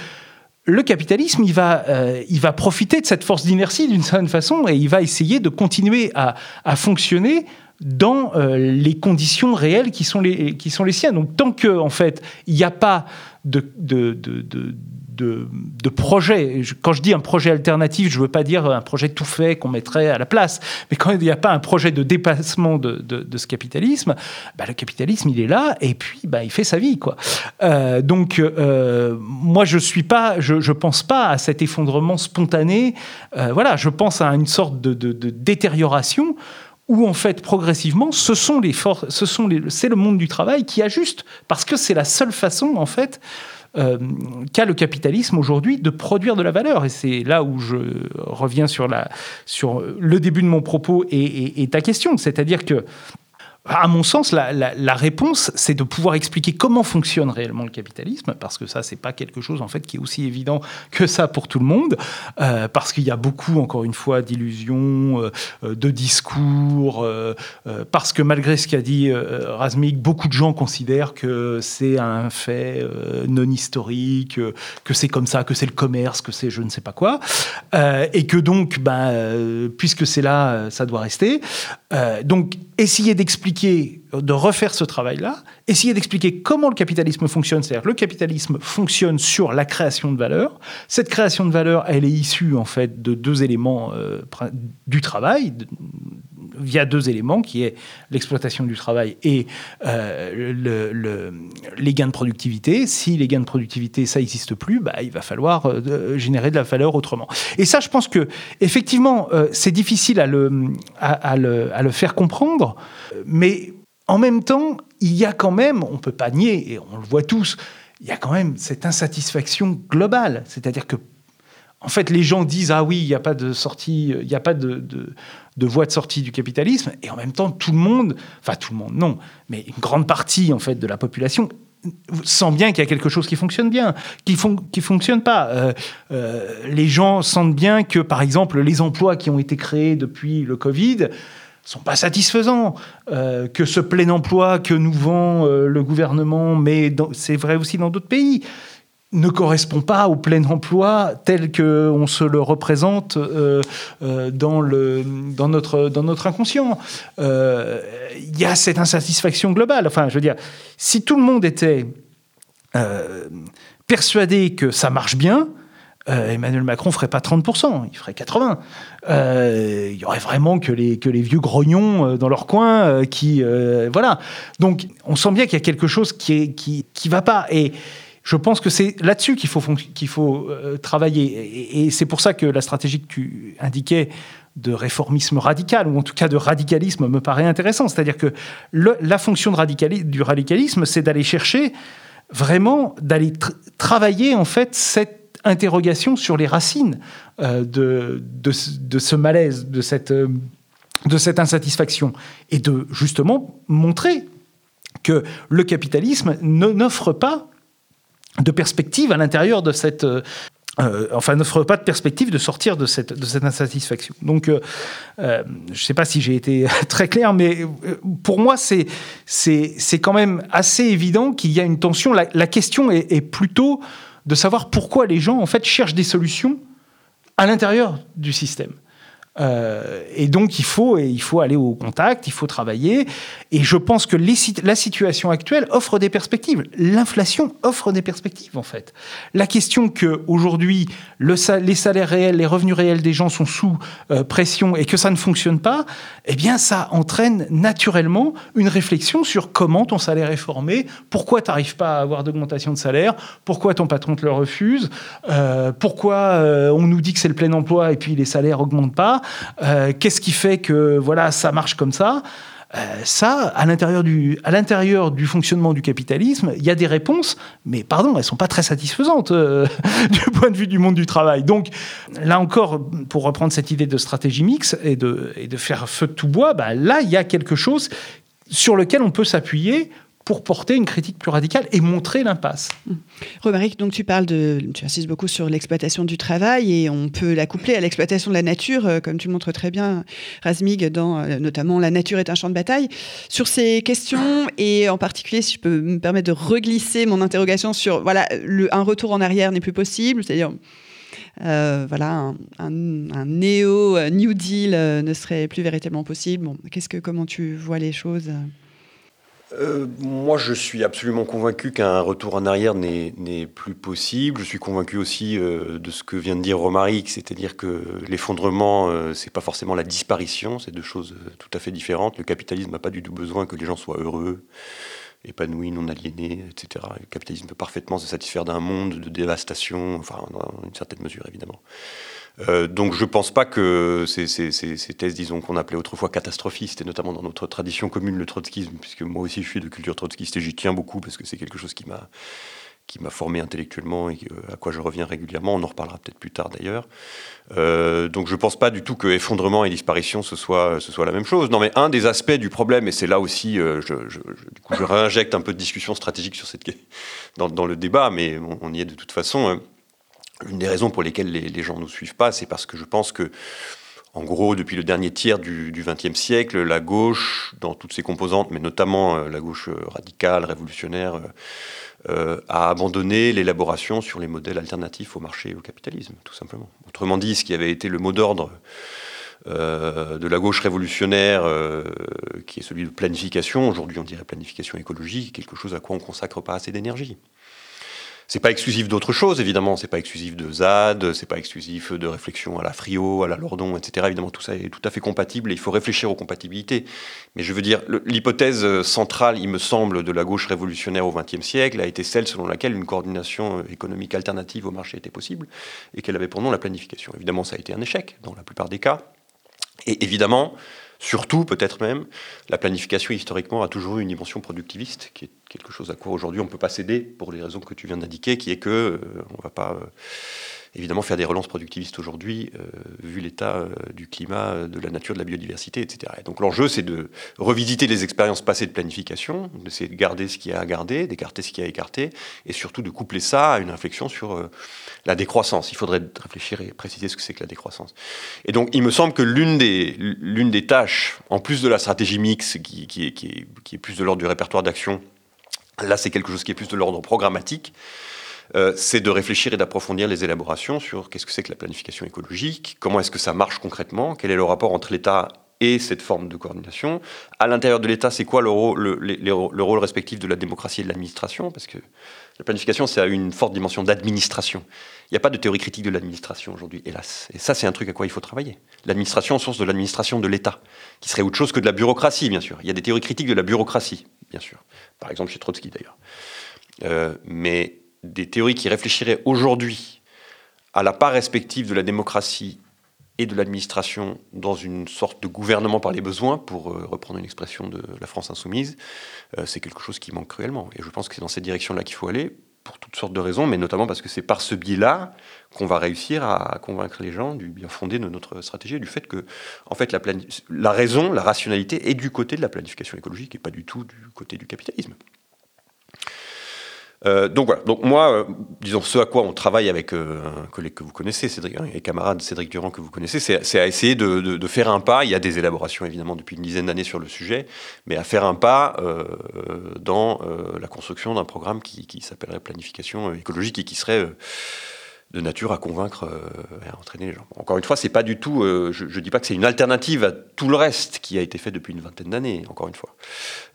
le capitalisme, il va, il va profiter de cette force d'inertie d'une certaine façon et il va essayer de continuer à, à fonctionner dans euh, les conditions réelles qui sont les, qui sont les siennes. Donc tant que en fait il n'y a pas de, de, de, de, de projet, quand je dis un projet alternatif, je ne veux pas dire un projet tout fait qu'on mettrait à la place, mais quand il n'y a pas un projet de dépassement de, ce capitalisme, bah, le capitalisme il est là et puis bah, il fait sa vie. Quoi. Euh, donc euh, moi je suis pas, je, je pense pas à cet effondrement spontané. voilà, je pense à une sorte de, de détérioration où en fait progressivement, ce sont les forces, ce sont c'est le monde du travail qui ajuste parce que c'est la seule façon en fait euh, qu'a le capitalisme aujourd'hui de produire de la valeur. Et c'est là où je reviens sur la sur le début de mon propos et ta question, c'est-à-dire que à mon sens, la, réponse, c'est de pouvoir expliquer comment fonctionne réellement le capitalisme, parce que ça, c'est pas quelque chose en fait qui est aussi évident que ça pour tout le monde, euh, parce qu'il y a beaucoup, encore une fois, d'illusions, euh, euh, de discours, parce que malgré ce qu'a dit Razmik, beaucoup de gens considèrent que c'est un fait non historique, que c'est comme ça, que c'est le commerce, que c'est je ne sais pas quoi, et que donc, ben, puisque c'est là, ça doit rester. donc, essayer d'expliquer, de refaire ce travail-là, essayer d'expliquer comment le capitalisme fonctionne. C'est-à-dire le capitalisme fonctionne sur la création de valeur. Cette création de valeur, elle est issue en fait de deux éléments euh, du travail, via deux éléments, qui est l'exploitation du travail et euh, le, les gains de productivité. Si les gains de productivité, ça n'existe plus, bah, il va falloir euh, générer de la valeur autrement. Et ça, je pense que effectivement, c'est difficile à le, à, le, à le faire comprendre, mais en même temps, il y a quand même, on ne peut pas nier, et on le voit tous, il y a quand même cette insatisfaction globale. C'est-à-dire que, en fait, les gens disent Ah oui, il n'y a pas de sortie, il n'y a pas de, de, voie de sortie du capitalisme, et en même temps, tout le monde, enfin tout le monde, non, mais une grande partie, en fait, de la population sent bien qu'il y a quelque chose qui fonctionne bien, qui ne fonctionne pas. Euh, euh, les gens sentent bien que, par exemple, les emplois qui ont été créés depuis le Covid, sont pas satisfaisants, euh, que ce plein emploi que nous vend le gouvernement, mais c'est vrai aussi dans d'autres pays, ne correspond pas au plein emploi tel qu'on se le représente euh, dans, le, dans, notre, dans notre inconscient. Il y a cette insatisfaction globale. Enfin, je veux dire, si tout le monde était persuadé que ça marche bien, euh, Emmanuel Macron ferait pas 30%, il ferait 80%. Euh, il y aurait vraiment que les, que les vieux grognons euh, dans leur coin qui... voilà. Donc on sent bien qu'il y a quelque chose qui ne qui, qui va pas. Et je pense que c'est là-dessus qu'il faut, qu'il faut travailler. Et, c'est pour ça que la stratégie que tu indiquais de réformisme radical, ou en tout cas de radicalisme, me paraît intéressant. C'est-à-dire que la fonction du radicalisme, c'est d'aller chercher vraiment, d'aller travailler en fait cette interrogation sur les racines euh, de, de, ce malaise, de cette, euh, de cette insatisfaction, et de justement montrer que le capitalisme n'offre pas de perspective à l'intérieur de cette, euh, euh, enfin, n'offre pas de perspective de sortir de cette, insatisfaction. Donc, euh, euh, je ne sais pas si j'ai été (laughs) très clair, mais pour moi, c'est, c'est, c'est quand même assez évident qu'il y a une tension. La, la question est, est, plutôt de savoir pourquoi les gens, en fait, cherchent des solutions à l'intérieur du système. Euh, et donc il faut, et il faut aller au contact, il faut travailler. Et je pense que la situation actuelle offre des perspectives. L'inflation offre des perspectives en fait. La question que aujourd'hui le, les salaires réels, les revenus réels des gens sont sous euh, pression et que ça ne fonctionne pas, eh bien ça entraîne naturellement une réflexion sur comment ton salaire est formé, pourquoi tu n'arrives pas à avoir d'augmentation de salaire, pourquoi ton patron te le refuse, euh, pourquoi on nous dit que c'est le plein emploi et puis les salaires augmentent pas. Euh, qu'est-ce qui fait que voilà ça marche comme ça? Euh, ça, à l'intérieur du, à l'intérieur du fonctionnement du capitalisme, il y a des réponses, mais pardon, elles sont pas très satisfaisantes euh, (laughs) du point de vue du monde du travail. Donc, là encore, pour reprendre cette idée de stratégie mix et de, et de faire feu de tout bois, bah, là, il y a quelque chose sur lequel on peut s'appuyer pour porter une critique plus radicale et montrer l'impasse. Mmh. Romaric, donc tu parles de, tu insistes beaucoup sur l'exploitation du travail et on peut la coupler à l'exploitation de la nature, euh, comme tu montres très bien, Razmig, dans euh, notamment La nature est un champ de bataille. Sur ces questions et en particulier, si je peux me permettre de reglisser mon interrogation sur, voilà, un retour en arrière n'est plus possible, c'est-à-dire euh, voilà, un, néo New Deal ne serait plus véritablement possible. Bon, qu'est-ce que, comment tu vois les choses? Euh, moi, je suis absolument convaincu qu'un retour en arrière n'est plus possible. Je suis convaincu aussi euh, de ce que vient de dire Romaric, c'est-à-dire que l'effondrement, euh, c'est pas forcément la disparition, c'est deux choses tout à fait différentes. Le capitalisme n'a pas du tout besoin que les gens soient heureux, épanouis, non aliénés, etc. Le capitalisme peut parfaitement se satisfaire d'un monde de dévastation, enfin, dans une certaine mesure, évidemment. Euh, donc je ne pense pas que ces, thèses, disons, qu'on appelait autrefois catastrophistes, et notamment dans notre tradition commune, le trotskisme, puisque moi aussi je suis de culture trotskiste et j'y tiens beaucoup parce que c'est quelque chose qui m'a qui m'a formé intellectuellement et à quoi je reviens régulièrement. On en reparlera peut-être plus tard d'ailleurs. Euh, donc je ne pense pas du tout que effondrement et disparition ce soit, ce soit la même chose. Non, mais un des aspects du problème, et c'est là aussi, euh, je, du coup, je réinjecte un peu de discussion stratégique sur cette, (laughs) dans, le débat, mais on, on y est de toute façon. Une des raisons pour lesquelles les, gens ne nous suivent pas, c'est parce que je pense que, en gros, depuis le dernier tiers du XXe siècle, la gauche, dans toutes ses composantes, mais notamment euh, la gauche euh, radicale, révolutionnaire, euh, a abandonné l'élaboration sur les modèles alternatifs au marché et au capitalisme, tout simplement. Autrement dit, ce qui avait été le mot d'ordre de la gauche révolutionnaire, qui est celui de planification, aujourd'hui on dirait planification écologique, quelque chose à quoi on consacre pas assez d'énergie. C'est pas exclusif d'autres choses, évidemment. C'est pas exclusif de ZAD, c'est pas exclusif de réflexion à la Frio, à la Lordon, etc. Évidemment, tout ça est tout à fait compatible et il faut réfléchir aux compatibilités. Mais je veux dire, l'hypothèse centrale, il me semble, de la gauche révolutionnaire au XXe siècle a été celle selon laquelle une coordination euh, économique alternative au marché était possible et qu'elle avait pour nom la planification. Évidemment, ça a été un échec dans la plupart des cas. Et évidemment, Surtout, peut-être même, la planification historiquement a toujours eu une dimension productiviste, qui est quelque chose à quoi aujourd'hui on ne peut pas céder pour les raisons que tu viens d'indiquer, qui est que euh, on ne va pas euh, évidemment faire des relances productivistes aujourd'hui, euh, vu l'état euh, du climat, euh, de la nature, de la biodiversité, etc. donc l'enjeu, c'est de revisiter les expériences passées de planification, d'essayer de garder ce qu'il y a à garder, d'écarter ce qu'il y a à écarter, et surtout de coupler ça à une réflexion sur la décroissance. Il faudrait réfléchir et préciser ce que c'est que la décroissance. Et donc, il me semble que l'une des, l'une des tâches, en plus de la stratégie mix, qui, qui, qui est plus de l'ordre du répertoire d'action, là, c'est quelque chose qui est plus de l'ordre programmatique, euh, c'est de réfléchir et d'approfondir les élaborations sur qu'est-ce que c'est que la planification écologique, comment est-ce que ça marche concrètement, quel est le rapport entre l'État et cette forme de coordination. À l'intérieur de l'État, c'est quoi le rôle, le, rôle, respectif de la démocratie et de l'administration? Parce que la planification, c'est une forte dimension d'administration. Il n'y a pas de théorie critique de l'administration aujourd'hui, hélas. Et ça, c'est un truc à quoi il faut travailler. L'administration, source de l'administration de l'État, qui serait autre chose que de la bureaucratie, bien sûr. Il y a des théories critiques de la bureaucratie, bien sûr. Par exemple, chez Trotsky, d'ailleurs. Euh, mais des théories qui réfléchiraient aujourd'hui à la part respective de la démocratie et de l'administration dans une sorte de gouvernement par les besoins, pour euh, reprendre une expression de la France insoumise, euh, c'est quelque chose qui manque cruellement. Et je pense que c'est dans cette direction-là qu'il faut aller, pour toutes sortes de raisons, mais notamment parce que c'est par ce biais-là qu'on va réussir à convaincre les gens du bien fondé de notre stratégie, du fait que, en fait, la, la raison, la rationalité est du côté de la planification écologique et pas du tout du côté du capitalisme. Euh, donc voilà, donc moi, euh, disons, ce à quoi on travaille avec euh, un collègue que vous connaissez, Cédric, et camarade Cédric Durand que vous connaissez, c'est à essayer de, de, faire un pas. Il y a des élaborations évidemment depuis une dizaine d'années sur le sujet, mais à faire un pas dans la construction d'un programme qui, qui s'appellerait planification écologique et qui serait de nature à convaincre euh, et à entraîner les gens. Encore une fois, c'est pas du tout. Euh, je, ne dis pas que c'est une alternative à tout le reste qui a été fait depuis une vingtaine d'années. Encore une fois,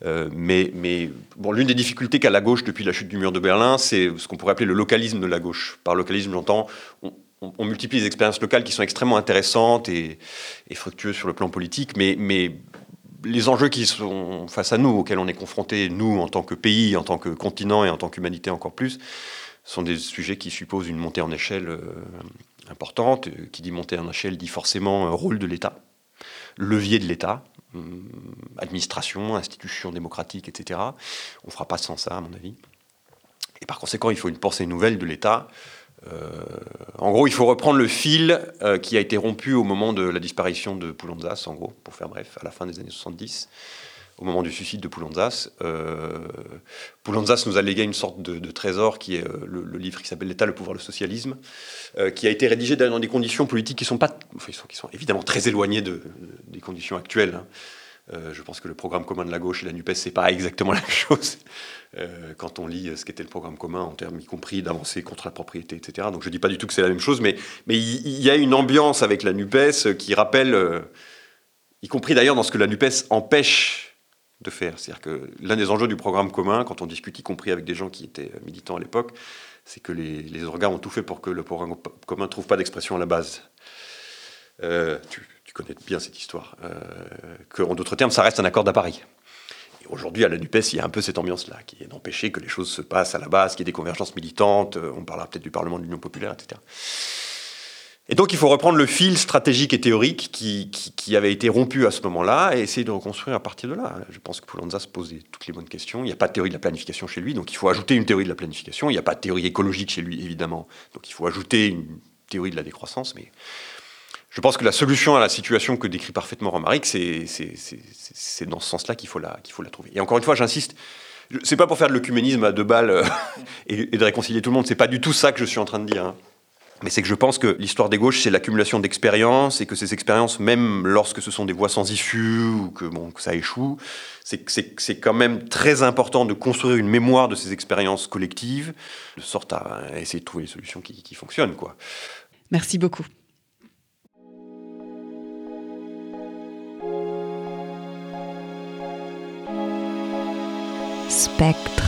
euh, mais mais bon, l'une des difficultés qu'a la gauche depuis la chute du mur de Berlin, c'est ce qu'on pourrait appeler le localisme de la gauche. Par localisme, j'entends on, multiplie les expériences locales qui sont extrêmement intéressantes et, et fructueuses sur le plan politique, mais mais les enjeux qui sont face à nous, auxquels on est confrontés, nous en tant que pays, en tant que continent et en tant qu'humanité encore plus, sont des sujets qui supposent une montée en échelle euh, importante. Qui dit montée en échelle dit forcément un rôle de l'État, levier de l'État, hum, administration, institution démocratique, etc. On ne fera pas sans ça, à mon avis. Et par conséquent, il faut une pensée nouvelle de l'État. Euh, en gros, il faut reprendre le fil euh, qui a été rompu au moment de la disparition de Poulanzas, en gros, pour faire bref, à la fin des années 70 au moment du suicide de Poulanzas. Euh, Poulanzas nous a légué une sorte de, trésor qui est euh, le, livre qui s'appelle L'État, le pouvoir, le socialisme, euh, qui a été rédigé dans des conditions politiques qui sont, pas, qui sont évidemment très éloignées de, des conditions actuelles. Hein. Je pense que le programme commun de la gauche et la NUPES, c'est pas exactement (laughs) la même chose quand on lit ce qu'était le programme commun en termes y compris d'avancées contre la propriété, etc. Donc je dis pas du tout que c'est la même chose, mais il y, a une ambiance avec la NUPES qui rappelle, y compris d'ailleurs dans ce que la NUPES empêche de faire. C'est-à-dire que l'un des enjeux du programme commun, quand on discute y compris avec des gens qui étaient militants à l'époque, c'est que les, organes ont tout fait pour que le programme commun ne trouve pas d'expression à la base. Euh, tu, connais bien cette histoire. Euh, que, en d'autres termes, ça reste un accord d'appareil. Aujourd'hui, à la NUPES, il y a un peu cette ambiance-là, qui est d'empêcher que les choses se passent à la base, qu'il y ait des convergences militantes, on parlera peut-être du Parlement de l'Union populaire, etc. Et donc il faut reprendre le fil stratégique et théorique qui, avait été rompu à ce moment-là et essayer de reconstruire à partir de là. Je pense que Poulanza se posait toutes les bonnes questions. Il n'y a pas de théorie de la planification chez lui, donc il faut ajouter une théorie de la planification. Il n'y a pas de théorie écologique chez lui, évidemment. Donc il faut ajouter une théorie de la décroissance. Mais je pense que la solution à la situation que décrit parfaitement Romaric, c'est dans ce sens-là qu'il faut, la, trouver. Et encore une fois, j'insiste, c'est pas pour faire de l'œcuménisme à deux balles euh, (laughs) et, et, de réconcilier tout le monde. C'est pas du tout ça que je suis en train de dire. Hein. Mais c'est que je pense que l'histoire des gauches, c'est l'accumulation d'expériences et que ces expériences, même lorsque ce sont des voies sans issue ou que, bon, que ça échoue, c'est quand même très important de construire une mémoire de ces expériences collectives, de sorte à essayer de trouver des solutions qui, qui fonctionnent. Quoi. Merci beaucoup. Spectre